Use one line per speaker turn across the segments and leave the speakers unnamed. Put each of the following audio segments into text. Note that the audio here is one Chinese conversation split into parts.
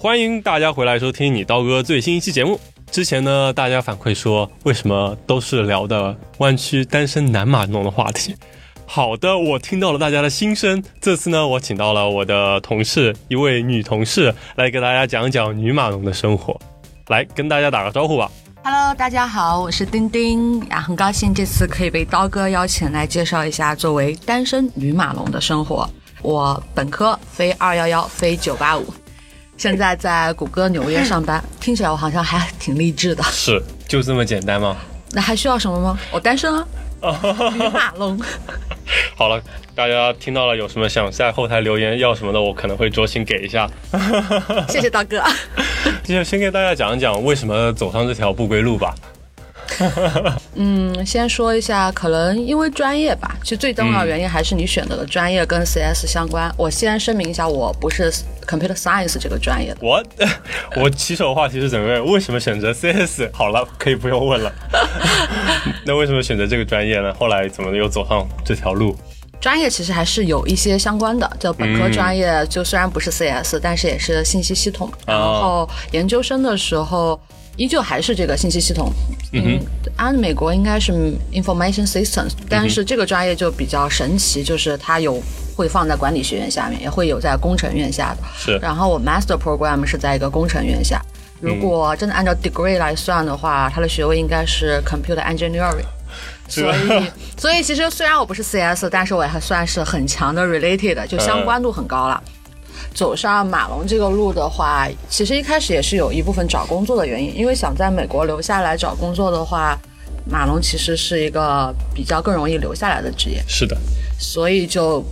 欢迎大家回来收听你刀哥最新一期节目。之前呢，大家反馈说为什么都是聊的弯曲单身男码农的话题？好的，我听到了大家的心声。这次呢，我请到了我的同事，一位女同事，来给大家讲讲女码农的生活。来跟大家打个招呼吧。
Hello，大家好，我是丁丁啊，很高兴这次可以被刀哥邀请来介绍一下作为单身女马龙的生活。我本科非二幺幺，非九八五，现在在谷歌纽约上班，听起来我好像还挺励志的。
是，就这么简单吗？
那还需要什么吗？我单身啊，女 马龙。
好了，大家听到了，有什么想在后台留言要什么的，我可能会酌情给一下。
谢谢刀哥。
就先给大家讲一讲为什么走上这条不归路吧。
嗯，先说一下，可能因为专业吧，其实最重要原因还是你选择的专业跟 CS 相关。我先声明一下，我不是 Computer Science 这个专业的。
我 我起手话题是准备为什么选择 CS？好了，可以不用问了。那为什么选择这个专业呢？后来怎么又走上这条路？
专业其实还是有一些相关的，就本科专业就虽然不是 CS，、但是也是信息系统。然后研究生的时候依旧还是这个信息系统。嗯，按美国应该是 Information Systems，但是这个专业就比较神奇，就是它有会放在管理学院下面，也会有在工程院下的。
是
然后我 Master Program 是在一个工程院下。如果真的按照 degree 来算的话，它的学位应该是 Computer Engineering。所以，所以其实虽然我不是 CS，但是我还算是很强的 related，就相关度很高了。走上马龙这个路的话，其实一开始也是有一部分找工作的原因，因为想在美国留下来找工作的话，马龙其实是一个比较更容易留下来的职业，
是的，
所以就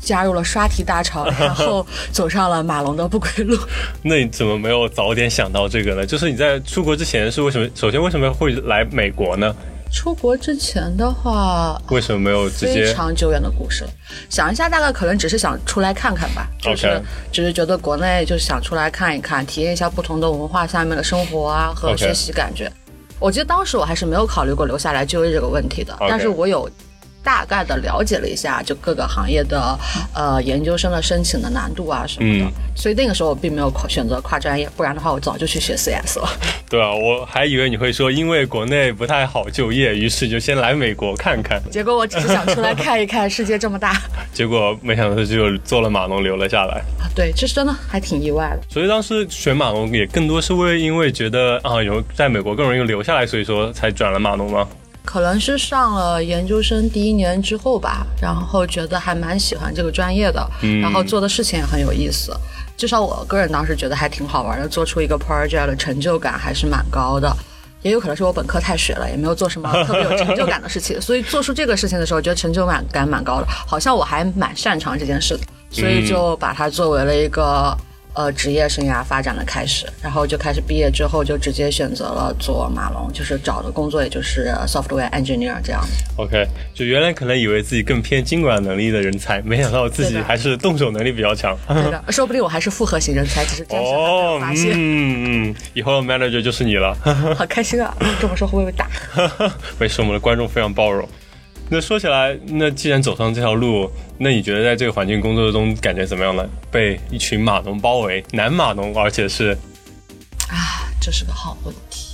加入了刷题大潮，然后 走上了马龙的不归路。
那你怎么没有早点想到这个呢？就是你在出国之前是为什么？首先为什么会来美国呢？
出国之前的话，
为什么没有直
非
接？
常久远的故事了。想一下，大概可能只是想出来看看吧，就是只是觉得国内就是想出来看一看，体验一下不同的文化下面的生活啊和学习感觉。我记得当时我还是没有考虑过留下来就业这个问题的但是我有大概的了解了一下，就各个行业的呃研究生的申请的难度啊什么的，
嗯
所以那个时候我并没有跨选择跨专业，不然的话我早就去学 CS 了。
对啊，我还以为你会说因为国内不太好就业，于是就先来美国看看。
结果我只是想出来看一看，世界这么大
结果没想到就做了码农留了下来。
啊！对，这是真的还挺意外的。
所以当时选码农也更多是为因为觉得啊有在美国更容易留下来，所以说才转了码农吗？
可能是上了研究生第一年之后吧，然后觉得还蛮喜欢这个专业的，然后做的事情也很有意思。至少我个人当时觉得还挺好玩的，做出一个 project 的成就感还是蛮高的。也有可能是我本科太水了，也没有做什么特别有成就感的事情，所以做出这个事情的时候，觉得成就感感蛮高的，好像我还蛮擅长这件事的，所以就把它作为了一个呃职业生涯发展的开始，然后就开始毕业之后就直接选择了做马龙，就是找的工作也就是 software engineer 这样。
OK，就原来可能以为自己更偏经管能力的人才，没想到自己还是动手能力比较强。
对的，说不定我还是复合型人才，只是暂时还没发现。
嗯嗯，以后 manager 就是你了。
好开心啊！这么说会不会被打？
没事，我们的观众非常包容。那说起来，那既然走上这条路，那你觉得在这个环境工作中感觉怎么样呢？被一群码农包围，男码农，而且是
啊，这是个好问题。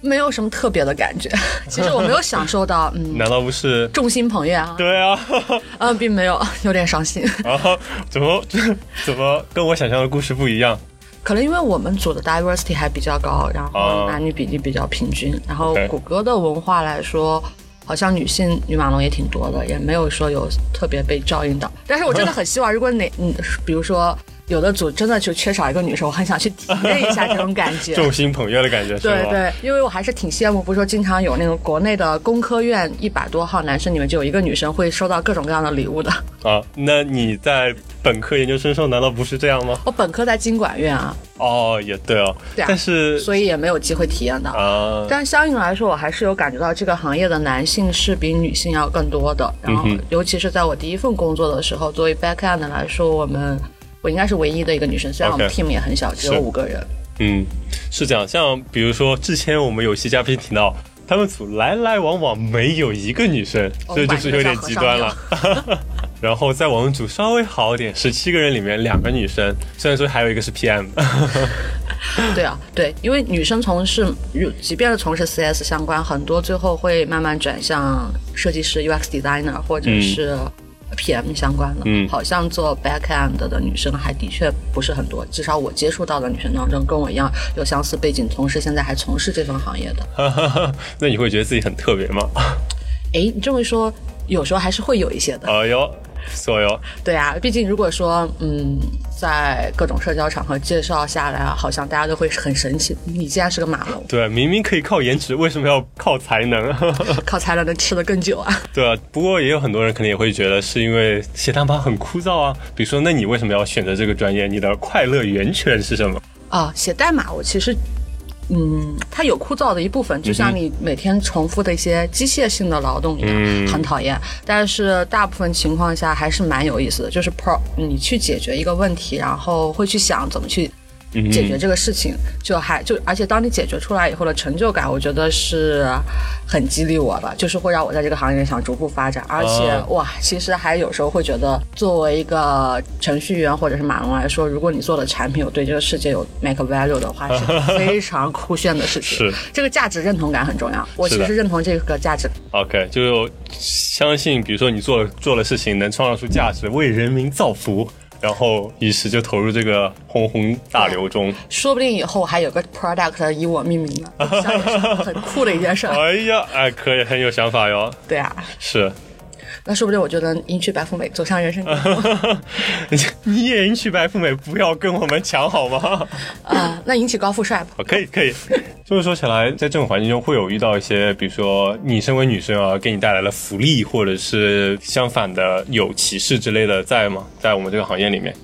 没有什么特别的感觉，其实我没有享受到，嗯，
难道不是？
众星捧月啊，
对啊，
嗯，并没有，有点伤心。
然后怎么 怎么跟我想象的故事不一样？
可能因为我们组的 diversity 还比较高，然后
哦
男女比例比较平均，然后谷歌的文化来说，好像女性女码农也挺多的，也没有说有特别被照应到。但是我真的很希望，如果哪嗯，比如说有的组真的就缺少一个女生，我很想去体验一下这种感觉。
众星捧月的感觉？
对对，因为我还是挺羡慕，不是说经常有那种国内的工科院一百多号男生里面就有一个女生会收到各种各样的礼物的。
啊，那你在本科研究生时候难道不是这样吗？
我本科在经管院啊，
哦，也对哦，
对啊
但是
所以也没有机会体验到。
啊，
但相应来说，我还是有感觉到这个行业的男性是比女性要更多的。然后尤其是在我第一份工作的时候，作为 back end 来说，我们我应该是唯一的一个女生，虽然我们 team 也很小，只有
是
五个人。
嗯，是这样。像比如说之前我们有些嘉宾提到，他们组来来往往没有一个女生，
哦
这就是有点极端了。然后在我们组稍微好一点，十七个人里面两个女生，虽然说还有一个是 PM。
对啊，对，因为女生从事，即便是从事 CS 相关，很多最后会慢慢转向设计师、UX designer 或者是 PM 相关的。嗯，好像做 backend 的女生还的确不是很多，至少我接触到的女生当中，跟我一样有相似背景，同时现在还从事这份行业的。
那你会觉得自己很特别吗？
哎，你这么一说，有时候还是会有一些的。
哎呦。所有
对啊，毕竟如果说嗯，在各种社交场合介绍下来啊，好像大家都会很神奇。你竟然是个马龙，
对，明明可以靠颜值，为什么要靠才能？
靠才能能吃得更久啊？
对啊，不过也有很多人可能也会觉得是因为写代码很枯燥啊。比如说，那你为什么要选择这个专业？你的快乐源泉是什么？
啊，写代码，我其实。嗯，它有枯燥的一部分，就像你每天重复的一些机械性的劳动一样，很讨厌。但是大部分情况下还是蛮有意思的，就是 pro，你去解决一个问题，然后会去想怎么去。解决这个事情，就还就而且当你解决出来以后的成就感，我觉得是很激励我的，就是会让我在这个行业里想逐步发展。而且哇，其实还有时候会觉得，作为一个程序员或者是码农来说，如果你做的产品有对这个世界有 make value 的话，是非常酷炫的事情。
是
这个价值认同感很重要。我其实认同这个价值。
OK，就相信，比如说你做做的事情能创造出价值，为人民造福。然后一时就投入这个轰轰大流中，
说不定以后还有个 product 以我命名呢，很酷的一件事。
哎呀，哎，可以，很有想法哟。
对啊，
是。
那说不定我就能迎娶白富美，走向人生巅
峰。你也迎娶白富美，不要跟我们抢好吗？
啊，那迎娶高富帅
吧。可以，可以。就是说起来，在这种环境中，会有遇到一些，比如说你身为女生啊，给你带来了福利，或者是相反的有歧视之类的，在吗？在我们这个行业里面，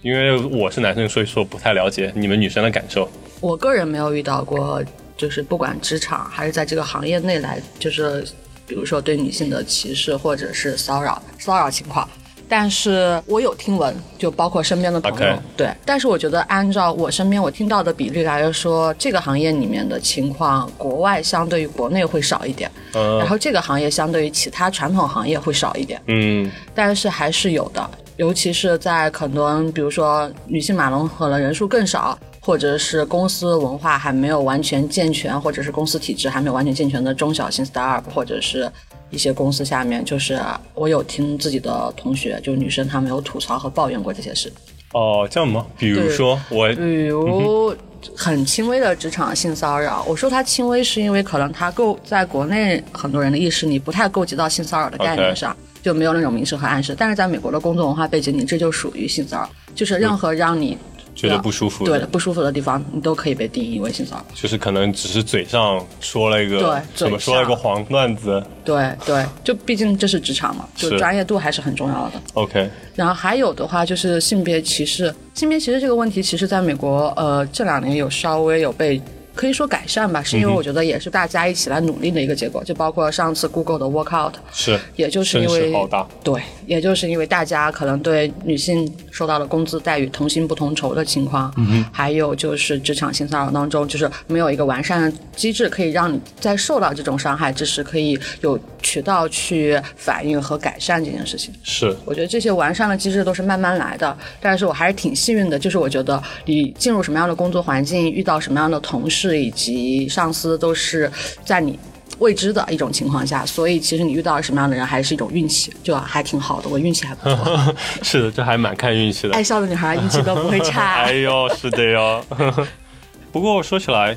因为我是男生，所以说不太了解你们女生的感受。
我个人没有遇到过，就是不管职场还是在这个行业内来，就是。比如说对女性的歧视或者是骚扰骚扰情况，但是我有听闻，就包括身边的朋友，对。但是我觉得按照我身边我听到的比例来说，这个行业里面的情况，国外相对于国内会少一点，然后这个行业相对于其他传统行业会少一点，
嗯。
但是还是有的，尤其是在很多，比如说女性马龙可能人数更少。或者是公司文化还没有完全健全，或者是公司体制还没有完全健全的中小型 startup，或者是一些公司下面，就是我有听自己的同学，就女生，她们有吐槽和抱怨过这些事。
哦，这样吗？比如说我，
比如很轻微的职场性骚扰。我说它轻微，是因为可能它够在国内很多人的意识里不太够及到性骚扰的概念上，就没有那种明示和暗示。但是在美国的工作文化背景里，这就属于性骚扰，就是任何让你。
觉得不舒服，
对的，不舒服的地方，你都可以被定义为性骚扰。
就是可能只是嘴上说了一个，对，怎么说了一个黄段子。
对对，就毕竟这是职场嘛，就专业度还是很重要的。
OK。
然后还有的话就是性别歧视，性别歧视这个问题，其实在美国，呃，这两年有稍微有被。可以说改善吧，是因为我觉得也是大家一起来努力的一个结果。就包括上次 Google 的 Workout，
是，
也就是因为对，也就是因为大家可能对女性受到了工资待遇同薪不同酬的情况，
嗯
还有就是职场性骚扰当中，就是没有一个完善的机制，可以让你在受到这种伤害之时，可以有渠道去反映和改善这件事情。
是，
我觉得这些完善的机制都是慢慢来的，但是我还是挺幸运的，就是我觉得你进入什么样的工作环境，遇到什么样的同事。以及上司都是在你未知的一种情况下，所以其实你遇到什么样的人还是一种运气，就还挺好的。我运气还不错。
是的，这还蛮看运气的。
爱笑的女孩运气都不会差。
哎呦，是的哟。不过说起来。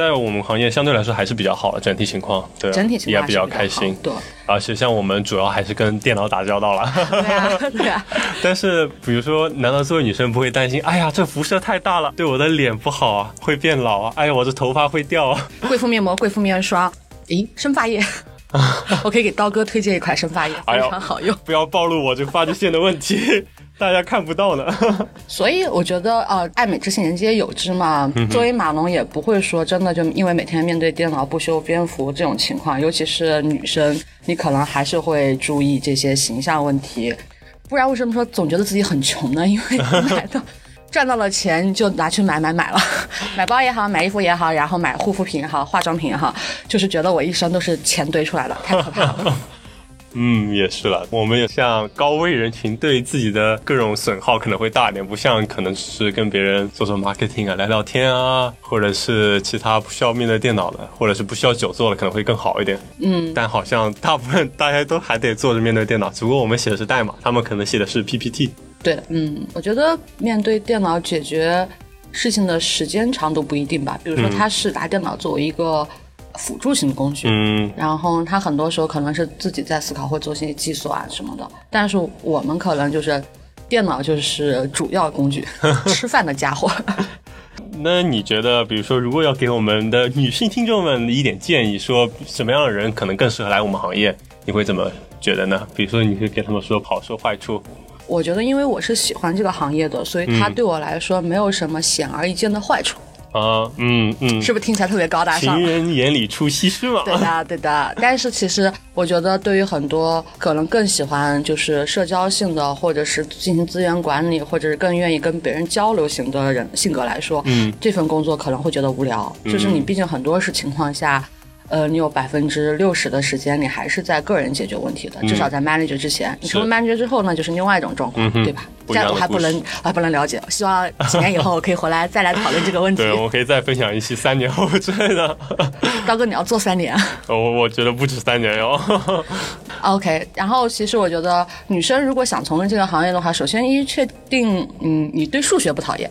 在我们行业相对来说还是比较好的整体情况，对，
整体情况
也比较开心，
对。
而且像我们主要还是跟电脑打交道了，
对啊，对啊。
但是比如说，难道作为女生不会担心？哎呀，这辐射太大了，对我的脸不好啊，会变老啊。哎呀，我这头发会掉啊。
贵妇面膜、贵妇面霜，咦，生发液，我可以给刀哥推荐一款生发液，非常好用。
不要暴露我这发际线的问题。大家看不到呢，
所以我觉得呃，爱美之心人皆有之嘛。作为马龙也不会说真的就因为每天面对电脑不修边幅这种情况，尤其是女生，你可能还是会注意这些形象问题。不然为什么说总觉得自己很穷呢？因为买到赚到了钱就拿去买买买了，买包也好，买衣服也好，然后买护肤品也好，化妆品也好，就是觉得我一生都是钱堆出来的，太可怕了。
嗯，也是了。我们也像高危人群，对自己的各种损耗可能会大一点，不像可能是跟别人做做 marketing 啊、聊聊天啊，或者是其他不需要面对电脑的，或者是不需要久坐的，可能会更好一点。
嗯，
但好像大部分大家都还得坐着面对电脑，只不过我们写的是代码，他们可能写的是 PPT。
对的，嗯，我觉得面对电脑解决事情的时间长度不一定吧。比如说，他是拿电脑作为一个辅助型工具，
嗯
然后他很多时候可能是自己在思考或做些计算什么的，但是我们可能就是电脑就是主要工具，吃饭的家伙。
那你觉得，比如说，如果要给我们的女性听众们一点建议，说什么样的人可能更适合来我们行业，你会怎么觉得呢？比如说，你会给他们说好说坏处。
我觉得，因为我是喜欢这个行业的，所以它对我来说没有什么显而易见的坏处，
啊，嗯嗯，
是不是听起来特别高大上
情？人眼里出西施嘛。
对的，对的。但是其实我觉得，对于很多可能更喜欢就是社交性的，或者是进行资源管理，或者是更愿意跟别人交流型的人性格来说，
嗯，
这份工作可能会觉得无聊。就是你毕竟很多是情况下。呃，你有百分之六十的时间，你还是在个人解决问题的，至少在 manager 之前。你成为 manager 之后呢，就是另外一种状况，对吧？
不一样的
这样我还不能，还不能了解。希望几年以后我可以回来再来讨论这个问题
对，。我可以再分享一期三年后之类的。
刀哥，你要做三年。
我我觉得不止三年哟。
OK，然后其实我觉得女生如果想从事这个行业的话，首先一确定，嗯，你对数学不讨厌，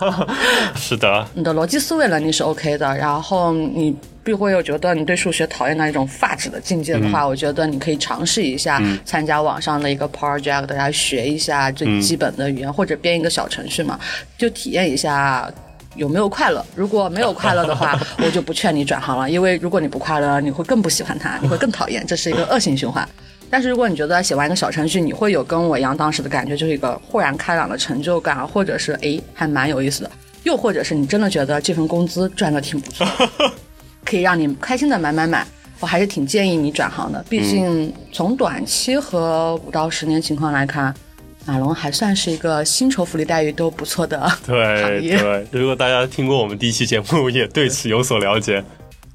是的，
你的逻辑思维能力是 OK 的，然后你并会有觉得你对数学讨厌到一种发指的境界的话，我觉得你可以尝试一下参加网上的一个 project 来学一下最基本的语言，或者编一个小程序嘛，就体验一下。有没有快乐？如果没有快乐的话，我就不劝你转行了，因为如果你不快乐，你会更不喜欢它，你会更讨厌，这是一个恶性循环。但是如果你觉得写完一个小程序，你会有跟我一样当时的感觉，就是一个豁然开朗的成就感，或者是诶还蛮有意思的，又或者是你真的觉得这份工资赚的挺不错，可以让你开心的买买买，我还是挺建议你转行的。毕竟从短期和五到十年情况来看，马龙还算是一个薪酬福利待遇都不错的行业。
对对，如果大家听过我们第一期节目，也对此有所了解，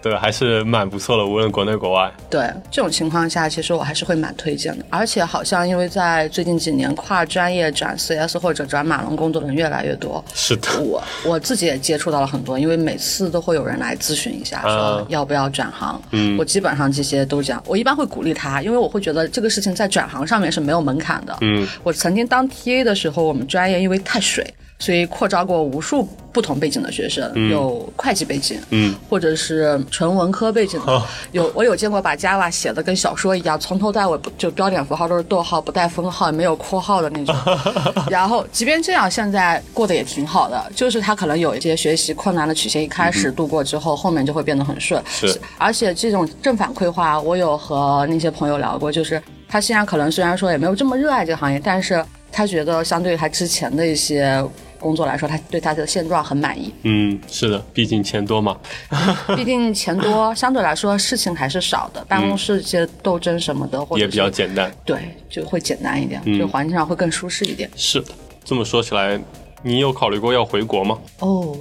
对，还是蛮不错的，无论国内国外。
对这种情况下，其实我还是会蛮推荐的。而且好像因为在最近几年，跨专业转 CS 或者转马龙工作的人越来越多。
是的，
我我自己也接触到了很多，因为每次都会有人来咨询一下，说
啊
要不要转行。
嗯
我基本上这些都这样，我一般会鼓励他，因为我会觉得这个事情在转行上面是没有门槛的。
嗯
我曾经当 TA 的时候，我们专业因为太水，所以扩招过无数不同背景的学生，有会计背景，
嗯，
或者是纯文科背景的，
哦。
有我有见过把 Java 写的跟小说一样，从头到尾就标点符号都是逗号，不带分号，也没有括号的那种。然后即便这样，现在过得也挺好的，就是他可能有一些学习困难的曲线，一开始度过之后，后面就会变得很顺。
是，
而且这种正反馈话，我有和那些朋友聊过，就是他现在可能虽然说也没有这么热爱这个行业，但是他觉得相对于他之前的一些工作来说，他对他的现状很满意。
嗯，是的，毕竟钱多嘛。
毕竟钱多，相对来说事情还是少的，办公室一些斗争什么的，或者
也比较简单。
对，就会简单一点，
嗯
就环境上会更舒适一点。
是的，这么说起来，你有考虑过要回国吗？
哦，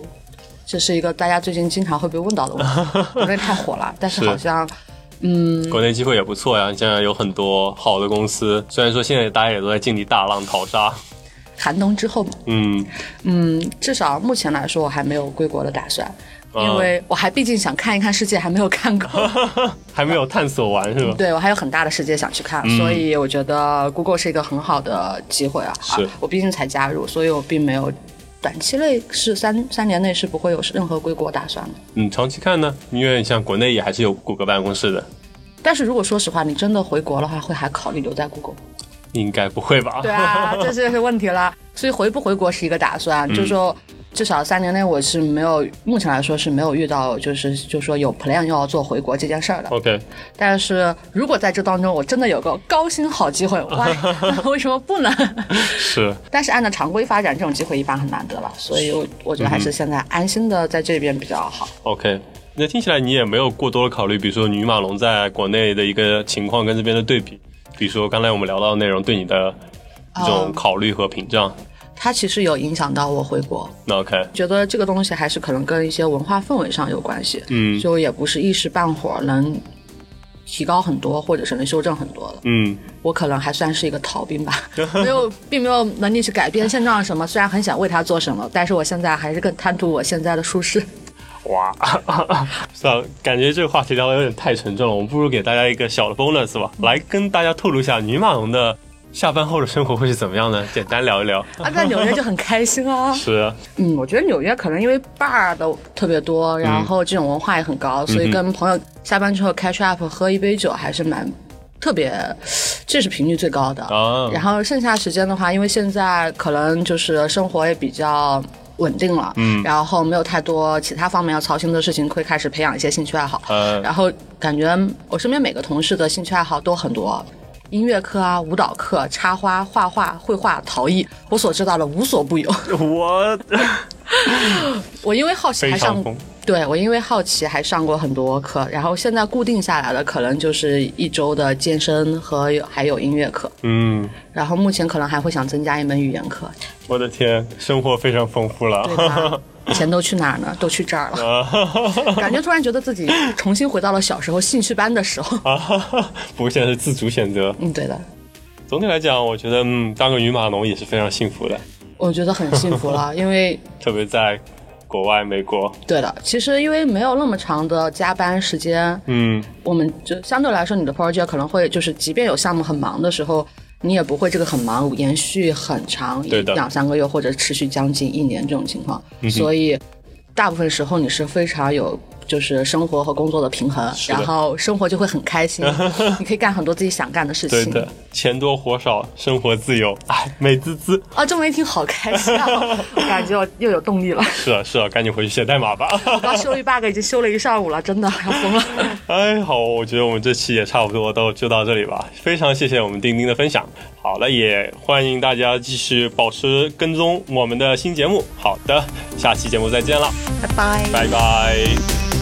这是一个大家最近经常会被问到的问题，国内太火了，但是
是
好像嗯
国内机会也不错呀，现在有很多好的公司。虽然说现在大家也都在经历大浪淘沙，
寒冬之后嘛，
嗯，
嗯，至少目前来说，我还没有归国的打算，
啊
因为我还毕竟想看一看世界，还没有看够。
还没有探索完是吧？
对我还有很大的世界想去看，所以我觉得 Google 是一个很好的机会啊。
是
啊我毕竟才加入，所以我并没有短期内是三三年内是不会有任何归国打算的。
嗯，长期看呢，因为像国内也还是有谷歌办公室的，
但是如果说实话，你真的回国的话，会还考虑留在 Google？
应该不会吧？
对啊，这就是问题了。所以回不回国是一个打算，就是说至少三年内我是没有，目前来说是没有遇到就是就说有 plan 要做回国这件事儿的。
OK，
但是如果在这当中我真的有个高薪好机会，哇，为什么不呢？
是，
但是按照常规发展，这种机会一般很难得了，所以我我觉得还是现在安心的在这边比较好。
OK，那听起来你也没有过多的考虑，比如说女马龙在国内的一个情况跟这边的对比，比如说刚才我们聊到的内容对你的一种考虑和屏障。
它其实有影响到我回国，
那 OK，
觉得这个东西还是可能跟一些文化氛围上有关系，
嗯
就也不是一时半会儿能提高很多，或者是能修正很多了。
嗯，
我可能还算是一个逃兵吧，没有，并没有能力去改变现状什么。虽然很想为他做什么，但是我现在还是更贪图我现在的舒适。
哇，算了，感觉这个话题聊的有点太沉重了，我们不如给大家一个小的 bonus 吧，来跟大家透露一下女马龙的下班后的生活会是怎么样呢？简单聊一聊。
啊，在纽约就很开心啊。
是啊，
嗯，我觉得纽约可能因为 bar 的特别多，然后这种文化也很高，所以跟朋友下班之后 catch up 喝一杯酒还是蛮特别，这是频率最高的。
啊
然后剩下时间的话，因为现在可能就是生活也比较稳定了，嗯，然后没有太多其他方面要操心的事情，会开始培养一些兴趣爱好。
呃，
然后感觉我身边每个同事的兴趣爱好都很多，音乐课啊、舞蹈课、插花、画画、绘画、陶艺，我所知道的无所不有。
我
我因为好奇还上。对我因为好奇还上过很多课，然后现在固定下来的可能就是一周的健身和还有音乐课，
嗯，
然后目前可能还会想增加一门语言课，
我的天，生活非常丰富了。
钱都去哪儿呢？都去这儿了，感觉突然觉得自己重新回到了小时候兴趣班的时候。
啊，不过现在是自主选择。
嗯，对的，
总体来讲，我觉得嗯，当个女码农也是非常幸福的，
我觉得很幸福了，因为
特别在国外美国。
对的，其实因为没有那么长的加班时间，
嗯，
我们就相对来说，你的 project 可能会就是，即便有项目很忙的时候，你也不会这个很忙延续很长，两三个月或者持续将近一年这种情况，
嗯
所以大部分时候你是非常有。就是生活和工作的平衡，然后生活就会很开心，你可以干很多自己想干的事情。
对的，钱多活少，生活自由，哎，美滋滋。
啊，这么一听好开心啊！我感觉我又有动力了。
是啊，是啊，赶紧回去写代码吧。
我刚修一 bug 已经修了一上午了，真的要疯了。
哎，好，我觉得我们这期也差不多都就到这里吧。非常谢谢我们丁丁的分享。好了，也欢迎大家继续保持跟踪我们的新节目。好的，下期节目再见了，
拜拜。
拜拜。